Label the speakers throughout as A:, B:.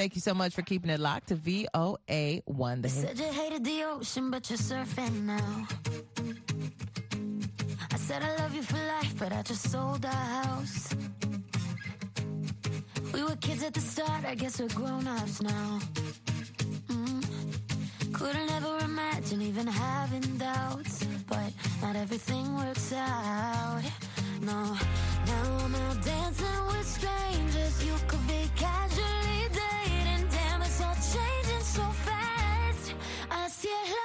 A: Thank you so much for keeping it locked to VOA One. The.
B: Said you hated the ocean, but you're surfing now. I said I love you for life, but I just sold our house. We were kids at the start, I guess we're grown ups now. Mm. Couldn't ever imagine even having doubts, but not everything works out. No, now I'm out dancing with strangers. You could be casual. Yeah.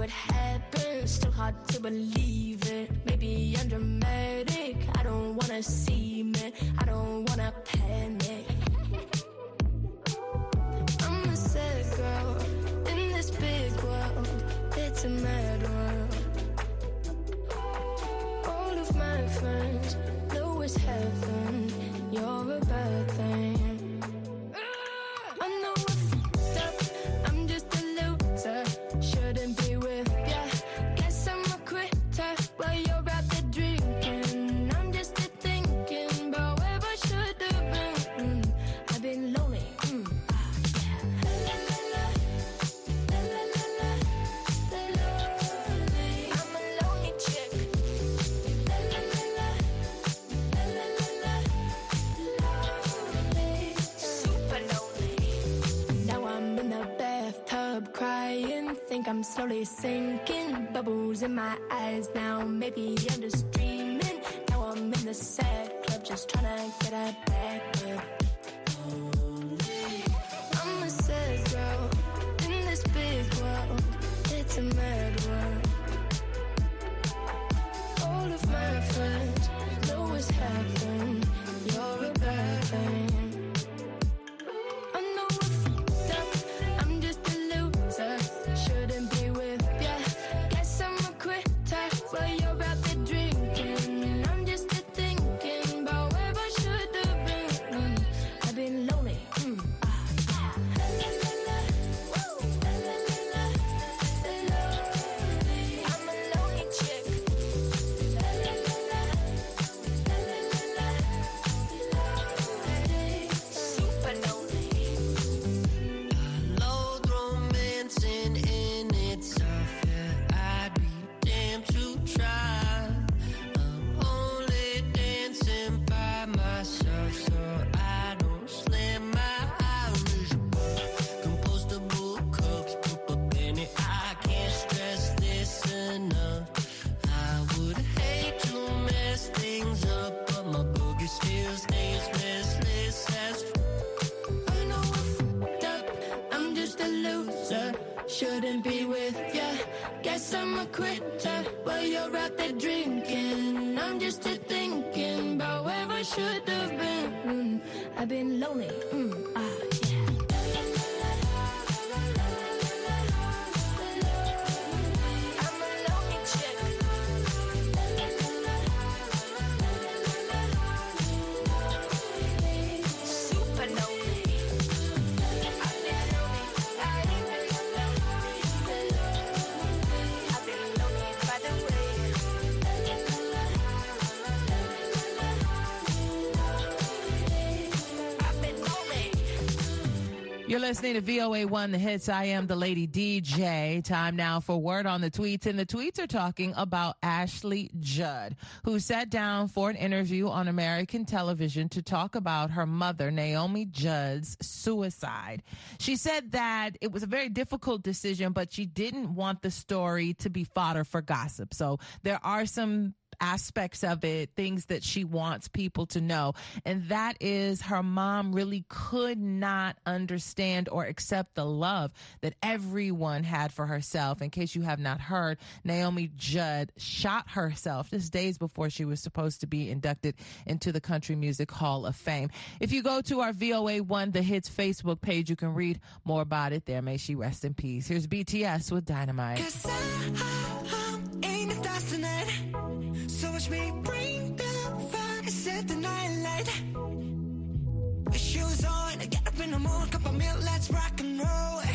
C: what happens. Still hard to believe it. Maybe I'm dramatic. I don't wanna see me. I don't wanna panic. I'm a sad girl in this big world. It's a mad world. All of my friends know it's heaven. You're a bad think I'm slowly sinking. Bubbles in my eyes now. Maybe I'm just dreaming. Now I'm in the sad club, just trying to get a back up.
A: listening to VOA1 The Hits. I am the lady DJ. Time now for Word on the Tweets. And the tweets are talking about Ashley Judd, who sat down for an interview on American television to talk about her mother, Naomi Judd's suicide. She said that it was a very difficult decision, but she didn't want the story to be fodder for gossip. So there are some aspects of it, things that she wants people to know. And that is her mom really could not understand or accept the love that everyone had for herself. In case you have not heard, Naomi Judd shot herself just days before she was supposed to be inducted into the Country Music Hall of Fame. If you go to our VOA One The Hits Facebook page, you can read more about it there. May she rest in peace. Here's BTS with Dynamite
D: me bring the fire, set the night light. Shoes on, get up in the morning, cup of milk, let's rock and roll.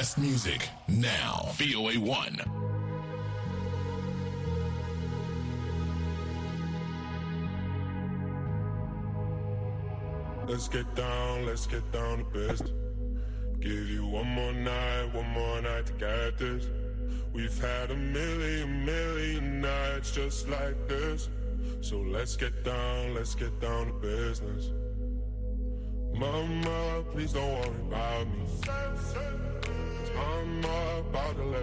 E: best music now. VOA 1.
F: Let's get down, let's get down to best. Give you one more night, one more night to get this. We've had a million, million nights just like this. So let's get down, let's get down to business. Mama, please don't worry about me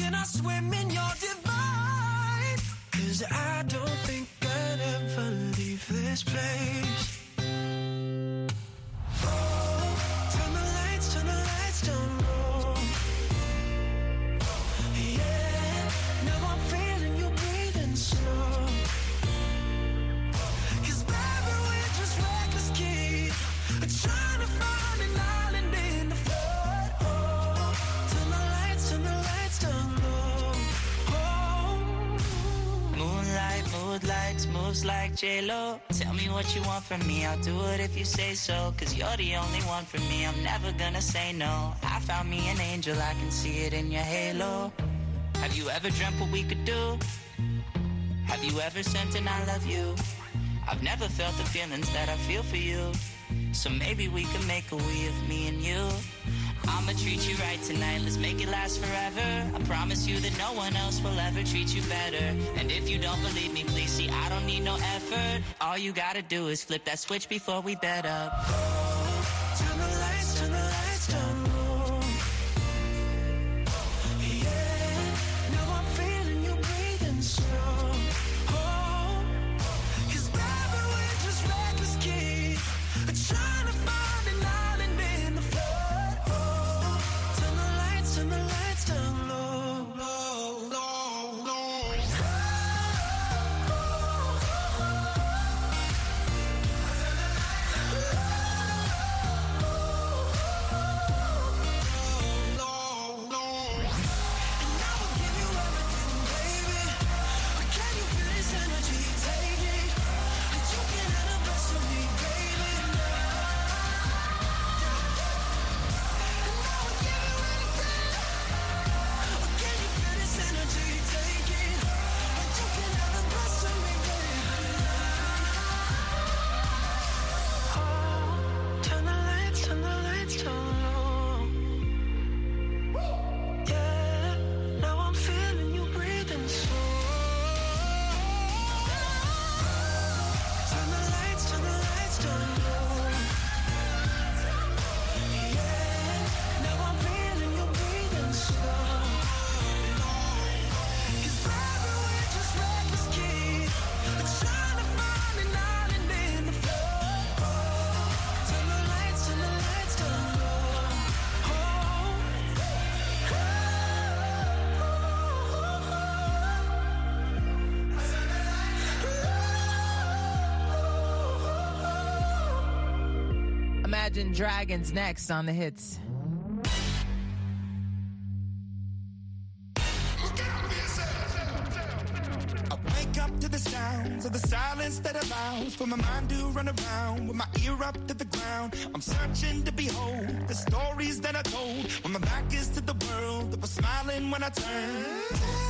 D: can I swim in your divine? Cause I don't think I'd ever leave this place.
G: Like J-Lo. Tell me what you want from me, I'll do it if you say so. Cause you're the only one for me, I'm never gonna say no. I found me an angel, I can see it in your halo. Have you ever dreamt what we could do? Have you ever sent an I love you? I've never felt the feelings that I feel for you. So maybe we can make a we of me and you. I'ma treat you right tonight, let's make it last forever. I promise you that no one else will ever treat you better. And if you don't believe me, please see, I don't need no effort. All you gotta do is flip that switch before we bed up.
A: Imagine Dragons next on the hits.
H: Of the silence that allows for my mind to run around with my ear up to the ground. I'm searching to behold the stories that I told when my back is to the world that was smiling when I turned.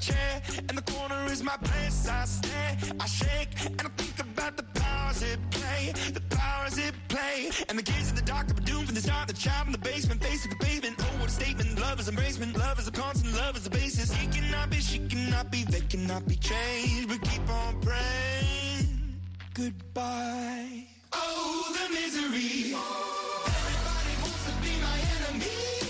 H: chair, and the corner is my place. I stare, I shake, and I think about the powers it play, the powers it play. And the gaze of the doctor, but doom from the start, the child in the basement, face of the pavement. Oh, what a statement. Love is embracement, love is a constant, love is a basis. He cannot be, she cannot be, they cannot be changed. But keep on praying. Goodbye. Oh, the misery. Everybody wants to be my enemy.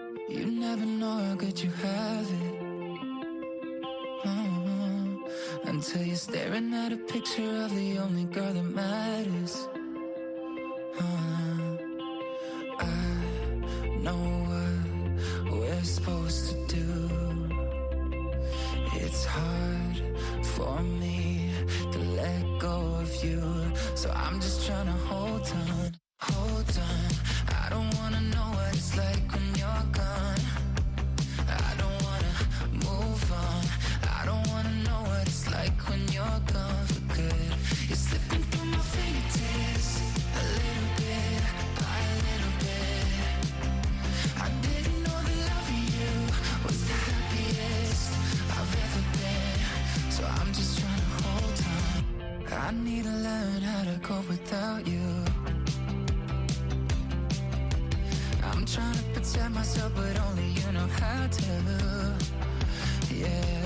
H: never
I: know could you have it uh-huh. Until you're staring at a picture of the only girl that matters. Uh-huh. I know what we're supposed to do It's hard for me inside myself, but only you know how to. Yeah.